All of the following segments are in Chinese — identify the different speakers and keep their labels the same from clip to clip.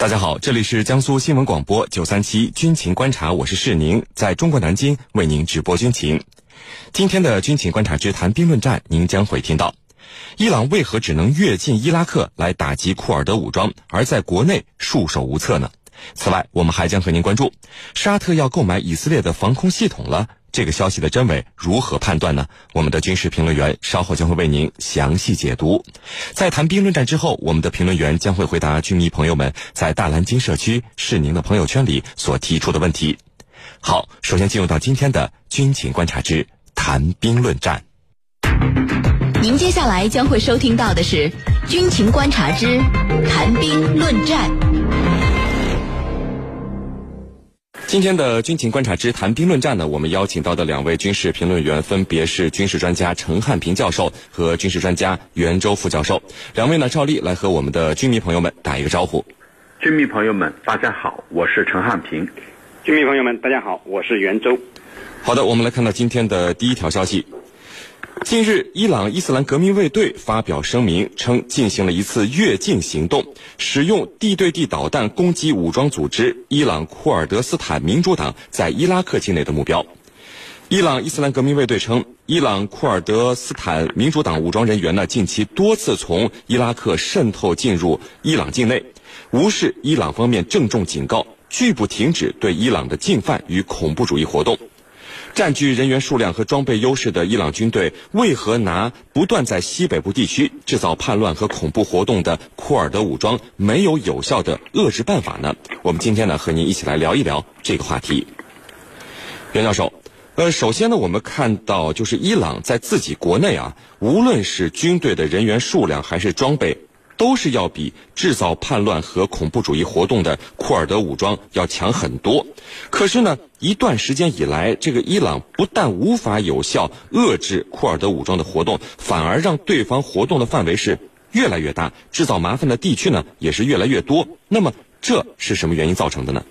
Speaker 1: 大家好，这里是江苏新闻广播九三七军情观察，我是世宁，在中国南京为您直播军情。今天的军情观察之谈兵论战，您将会听到：伊朗为何只能越境伊拉克来打击库尔德武装，而在国内束手无策呢？此外，我们还将和您关注沙特要购买以色列的防空系统了。这个消息的真伪如何判断呢？我们的军事评论员稍后将会为您详细解读。在谈兵论战之后，我们的评论员将会回答军迷朋友们在大蓝鲸社区是您的朋友圈里所提出的问题。好，首先进入到今天的军情观察之谈兵论战。
Speaker 2: 您接下来将会收听到的是军情观察之谈兵论战。
Speaker 1: 今天的军情观察之谈兵论战呢，我们邀请到的两位军事评论员分别是军事专家陈汉平教授和军事专家袁周副教授。两位呢，照例来和我们的军迷朋友们打一个招呼。
Speaker 3: 军迷朋友们，大家好，我是陈汉平。
Speaker 4: 军迷朋友们，大家好，我是袁周。
Speaker 1: 好的，我们来看到今天的第一条消息。近日，伊朗伊斯兰革命卫队发表声明称，进行了一次越境行动，使用地对地导弹攻击武装组织伊朗库尔德斯坦民主党在伊拉克境内的目标。伊朗伊斯兰革命卫队称，伊朗库尔德斯坦民主党武装人员呢，近期多次从伊拉克渗透进入伊朗境内，无视伊朗方面郑重警告，拒不停止对伊朗的进犯与恐怖主义活动。占据人员数量和装备优势的伊朗军队，为何拿不断在西北部地区制造叛乱和恐怖活动的库尔德武装没有有效的遏制办法呢？我们今天呢，和您一起来聊一聊这个话题。袁教授，呃，首先呢，我们看到就是伊朗在自己国内啊，无论是军队的人员数量还是装备。都是要比制造叛乱和恐怖主义活动的库尔德武装要强很多。可是呢，一段时间以来，这个伊朗不但无法有效遏制库尔德武装的活动，反而让对方活动的范围是越来越大，制造麻烦的地区呢也是越来越多。那么，这是什么原因造成的呢？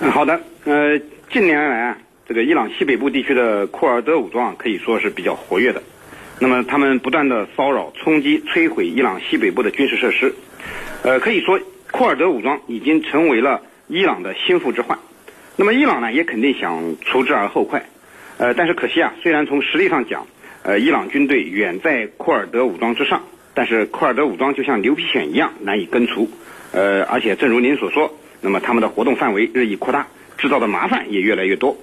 Speaker 4: 嗯，好的。呃，近年来啊，这个伊朗西北部地区的库尔德武装可以说是比较活跃的。那么，他们不断的骚扰、冲击、摧毁伊朗西北部的军事设施，呃，可以说库尔德武装已经成为了伊朗的心腹之患。那么，伊朗呢也肯定想除之而后快，呃，但是可惜啊，虽然从实力上讲，呃，伊朗军队远在库尔德武装之上，但是库尔德武装就像牛皮癣一样难以根除，呃，而且正如您所说，那么他们的活动范围日益扩大，制造的麻烦也越来越多，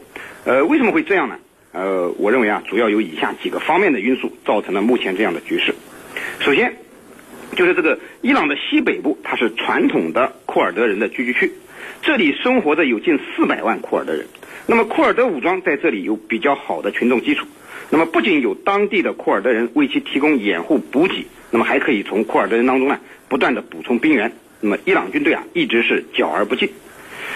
Speaker 4: 呃，为什么会这样呢？呃，我认为啊，主要有以下几个方面的因素造成了目前这样的局势。首先，就是这个伊朗的西北部，它是传统的库尔德人的聚居区，这里生活着有近四百万库尔德人。那么库尔德武装在这里有比较好的群众基础，那么不仅有当地的库尔德人为其提供掩护补给，那么还可以从库尔德人当中呢不断的补充兵员。那么伊朗军队啊一直是剿而不进。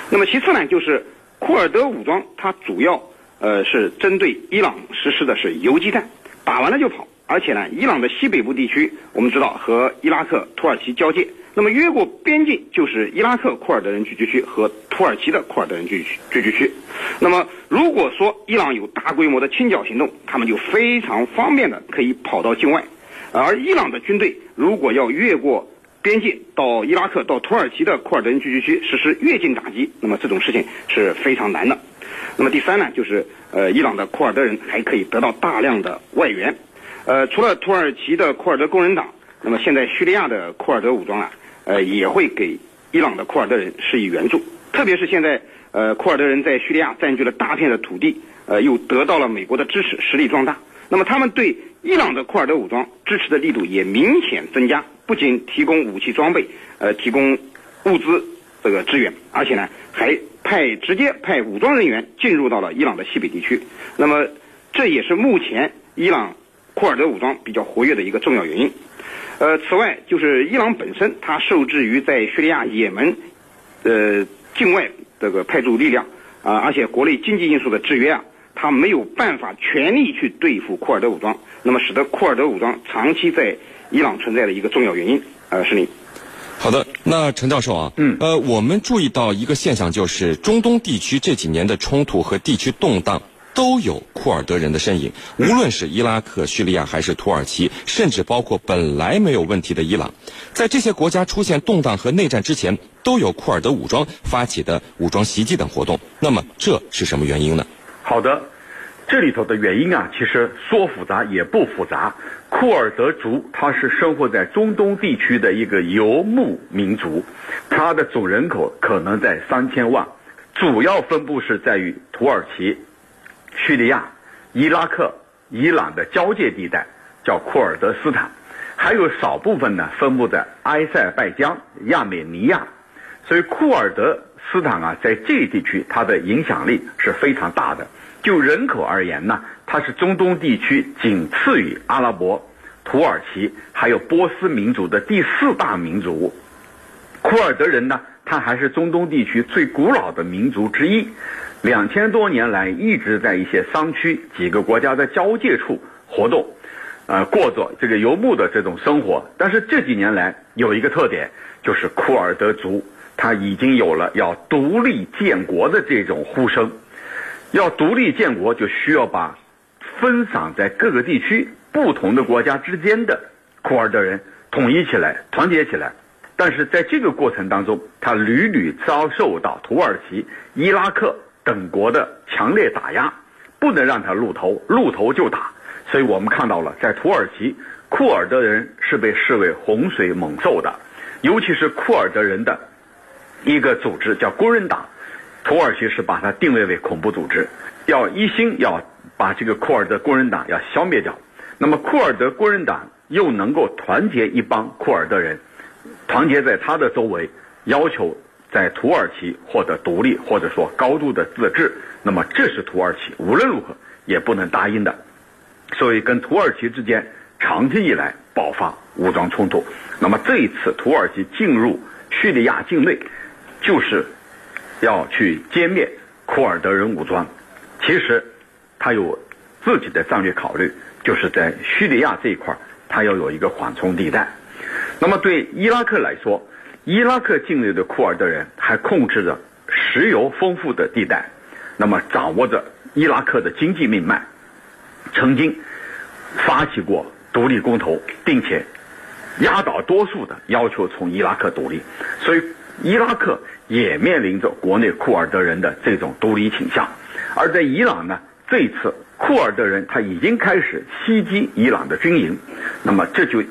Speaker 4: 那么其次呢，就是库尔德武装它主要。呃，是针对伊朗实施的是游击战，打完了就跑。而且呢，伊朗的西北部地区，我们知道和伊拉克、土耳其交界，那么越过边境就是伊拉克库尔德人聚居区和土耳其的库尔德人聚居聚居区。那么，如果说伊朗有大规模的清剿行动，他们就非常方便的可以跑到境外。而伊朗的军队如果要越过边境到伊拉克、到土耳其的库尔德人聚居区实施越境打击，那么这种事情是非常难的。那么第三呢，就是呃，伊朗的库尔德人还可以得到大量的外援，呃，除了土耳其的库尔德工人党，那么现在叙利亚的库尔德武装啊，呃，也会给伊朗的库尔德人施以援助。特别是现在，呃，库尔德人在叙利亚占据了大片的土地，呃，又得到了美国的支持，实力壮大。那么他们对伊朗的库尔德武装支持的力度也明显增加，不仅提供武器装备，呃，提供物资这个支援，而且呢，还。派直接派武装人员进入到了伊朗的西北地区，那么这也是目前伊朗库尔德武装比较活跃的一个重要原因。呃，此外就是伊朗本身，它受制于在叙利亚、也门，呃境外这个派驻力量啊，而且国内经济因素的制约啊，它没有办法全力去对付库尔德武装，那么使得库尔德武装长期在伊朗存在的一个重要原因。呃，是你。
Speaker 1: 好的，那陈教授啊，
Speaker 3: 嗯，
Speaker 1: 呃，我们注意到一个现象，就是中东地区这几年的冲突和地区动荡都有库尔德人的身影。无论是伊拉克、叙利亚还是土耳其，甚至包括本来没有问题的伊朗，在这些国家出现动荡和内战之前，都有库尔德武装发起的武装袭击等活动。那么这是什么原因呢？
Speaker 3: 好的。这里头的原因啊，其实说复杂也不复杂。库尔德族它是生活在中东地区的一个游牧民族，它的总人口可能在三千万，主要分布是在于土耳其、叙利亚、伊拉克、伊朗的交界地带，叫库尔德斯坦，还有少部分呢分布在埃塞拜疆、亚美尼亚，所以库尔德斯坦啊，在这一地区它的影响力是非常大的。就人口而言呢，它是中东地区仅次于阿拉伯、土耳其还有波斯民族的第四大民族。库尔德人呢，他还是中东地区最古老的民族之一，两千多年来一直在一些商区几个国家的交界处活动，呃，过着这个游牧的这种生活。但是这几年来有一个特点，就是库尔德族他已经有了要独立建国的这种呼声。要独立建国，就需要把分散在各个地区、不同的国家之间的库尔德人统一起来、团结起来。但是在这个过程当中，他屡屡遭受到土耳其、伊拉克等国的强烈打压，不能让他露头，露头就打。所以我们看到了，在土耳其，库尔德人是被视为洪水猛兽的，尤其是库尔德人的一个组织叫工人党。土耳其是把它定位为恐怖组织，要一心要把这个库尔德工人党要消灭掉。那么库尔德工人党又能够团结一帮库尔德人，团结在他的周围，要求在土耳其获得独立或者说高度的自治。那么这是土耳其无论如何也不能答应的。所以跟土耳其之间长期以来爆发武装冲突。那么这一次土耳其进入叙利亚境内，就是。要去歼灭库尔德人武装，其实他有自己的战略考虑，就是在叙利亚这一块他要有一个缓冲地带。那么对伊拉克来说，伊拉克境内的库尔德人还控制着石油丰富的地带，那么掌握着伊拉克的经济命脉，曾经发起过独立公投，并且压倒多数的要求从伊拉克独立，所以伊拉克。也面临着国内库尔德人的这种独立倾向，而在伊朗呢，这次库尔德人他已经开始袭击伊朗的军营，那么这就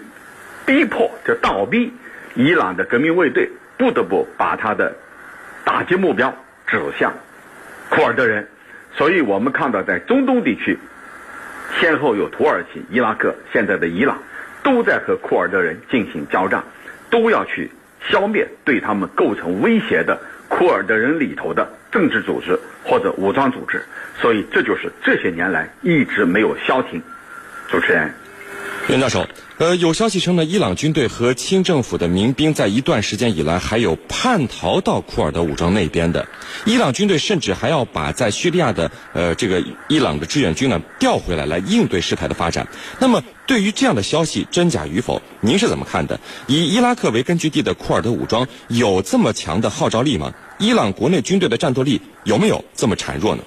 Speaker 3: 逼迫，就倒逼伊朗的革命卫队不得不把他的打击目标指向库尔德人，所以我们看到在中东地区，先后有土耳其、伊拉克、现在的伊朗，都在和库尔德人进行交战，都要去。消灭对他们构成威胁的库尔德人里头的政治组织或者武装组织，所以这就是这些年来一直没有消停。主持人，
Speaker 1: 袁教授。呃，有消息称呢，伊朗军队和清政府的民兵在一段时间以来还有叛逃到库尔德武装那边的。伊朗军队甚至还要把在叙利亚的呃这个伊朗的志愿军呢调回来，来应对事态的发展。那么，对于这样的消息真假与否，您是怎么看的？以伊拉克为根据地的库尔德武装有这么强的号召力吗？伊朗国内军队的战斗力有没有这么孱弱呢？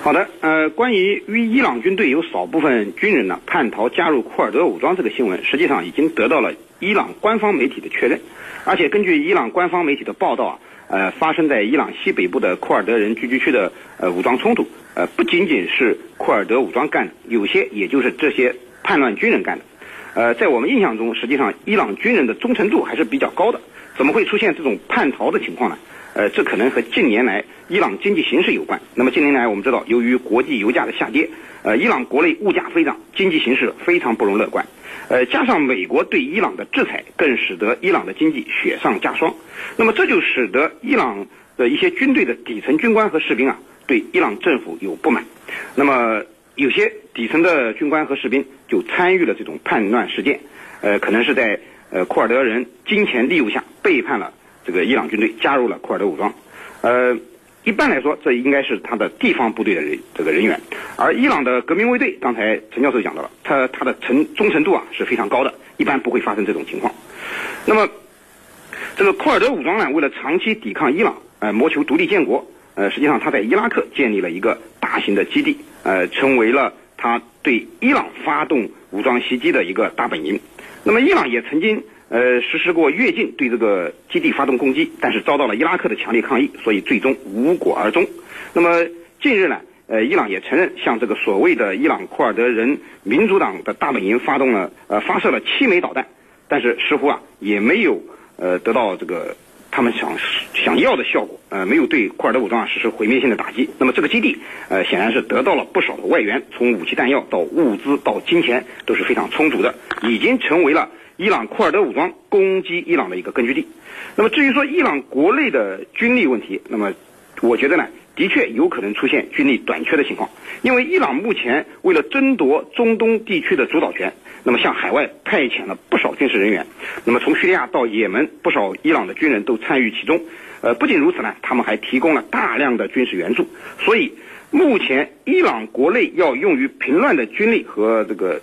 Speaker 4: 好的，呃，关于与伊朗军队有少部分军人呢叛逃加入库尔德武装这个新闻，实际上已经得到了伊朗官方媒体的确认，而且根据伊朗官方媒体的报道啊，呃，发生在伊朗西北部的库尔德人聚居区的呃武装冲突，呃，不仅仅是库尔德武装干的，有些也就是这些叛乱军人干的，呃，在我们印象中，实际上伊朗军人的忠诚度还是比较高的，怎么会出现这种叛逃的情况呢？呃，这可能和近年来伊朗经济形势有关。那么近年来，我们知道，由于国际油价的下跌，呃，伊朗国内物价飞涨，经济形势非常不容乐观。呃，加上美国对伊朗的制裁，更使得伊朗的经济雪上加霜。那么这就使得伊朗的一些军队的底层军官和士兵啊，对伊朗政府有不满。那么有些底层的军官和士兵就参与了这种叛乱事件，呃，可能是在呃库尔德人金钱利诱下背叛了。这个伊朗军队加入了库尔德武装，呃，一般来说，这应该是他的地方部队的人这个人员，而伊朗的革命卫队，刚才陈教授讲到了，他他的诚忠诚度啊是非常高的，一般不会发生这种情况。那么，这个库尔德武装呢，为了长期抵抗伊朗，呃，谋求独立建国，呃，实际上他在伊拉克建立了一个。大型的基地，呃，成为了他对伊朗发动武装袭击的一个大本营。那么，伊朗也曾经呃实施过越境对这个基地发动攻击，但是遭到了伊拉克的强烈抗议，所以最终无果而终。那么近日呢，呃，伊朗也承认向这个所谓的伊朗库尔德人民主党的大本营发动了呃发射了七枚导弹，但是似乎啊也没有呃得到这个。他们想想要的效果，呃，没有对库尔德武装实施毁灭性的打击。那么这个基地，呃，显然是得到了不少的外援，从武器弹药到物资到金钱都是非常充足的，已经成为了伊朗库尔德武装攻击伊朗的一个根据地。那么至于说伊朗国内的军力问题，那么我觉得呢？的确有可能出现军力短缺的情况，因为伊朗目前为了争夺中东地区的主导权，那么向海外派遣了不少军事人员。那么从叙利亚到也门，不少伊朗的军人都参与其中。呃，不仅如此呢，他们还提供了大量的军事援助。所以，目前伊朗国内要用于平乱的军力和这个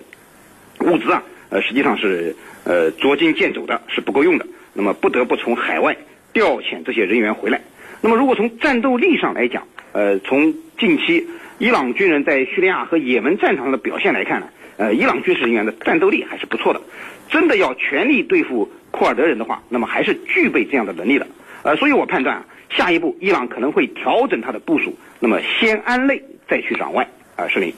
Speaker 4: 物资啊，呃，实际上是呃捉襟见肘的，是不够用的。那么不得不从海外调遣这些人员回来。那么，如果从战斗力上来讲，呃，从近期伊朗军人在叙利亚和也门战场上的表现来看呢，呃，伊朗军事人员的战斗力还是不错的。真的要全力对付库尔德人的话，那么还是具备这样的能力的。呃，所以我判断，下一步伊朗可能会调整他的部署，那么先安内再去攘外。啊，是林。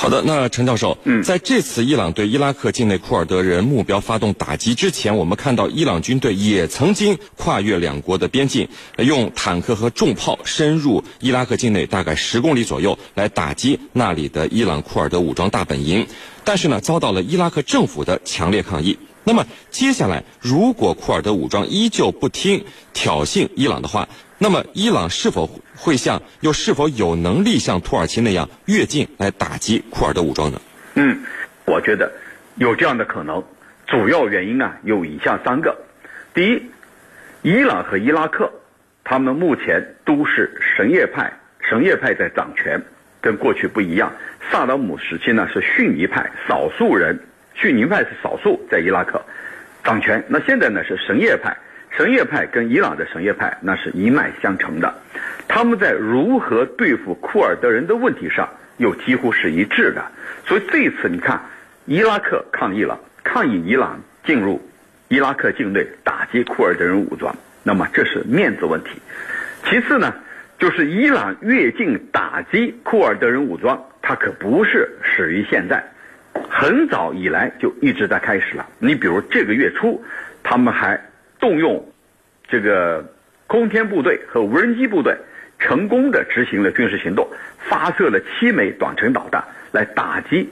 Speaker 1: 好的，那陈教授，嗯，在这次伊朗对伊拉克境内库尔德人目标发动打击之前，我们看到伊朗军队也曾经跨越两国的边境，用坦克和重炮深入伊拉克境内大概十公里左右来打击那里的伊朗库尔德武装大本营，但是呢，遭到了伊拉克政府的强烈抗议。那么接下来，如果库尔德武装依旧不听挑衅伊朗的话，那么伊朗是否会像又是否有能力像土耳其那样越境来打击库尔德武装呢？
Speaker 3: 嗯，我觉得有这样的可能。主要原因啊有以下三个：第一，伊朗和伊拉克他们目前都是什叶派，什叶派在掌权，跟过去不一样。萨达姆时期呢是逊尼派，少数人，逊尼派是少数在伊拉克掌权。那现在呢是什叶派。什叶派跟伊朗的什叶派那是一脉相承的，他们在如何对付库尔德人的问题上又几乎是一致的。所以这一次你看，伊拉克抗议了，抗议伊朗进入伊拉克境内打击库尔德人武装，那么这是面子问题。其次呢，就是伊朗越境打击库尔德人武装，它可不是始于现在，很早以来就一直在开始了。你比如这个月初，他们还。动用这个空天部队和无人机部队，成功的执行了军事行动，发射了七枚短程导弹来打击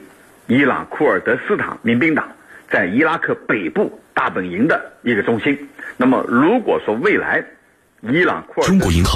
Speaker 3: 伊朗库尔德斯坦民兵党在伊拉克北部大本营的一个中心。那么，如果说未来伊朗库尔中国银行。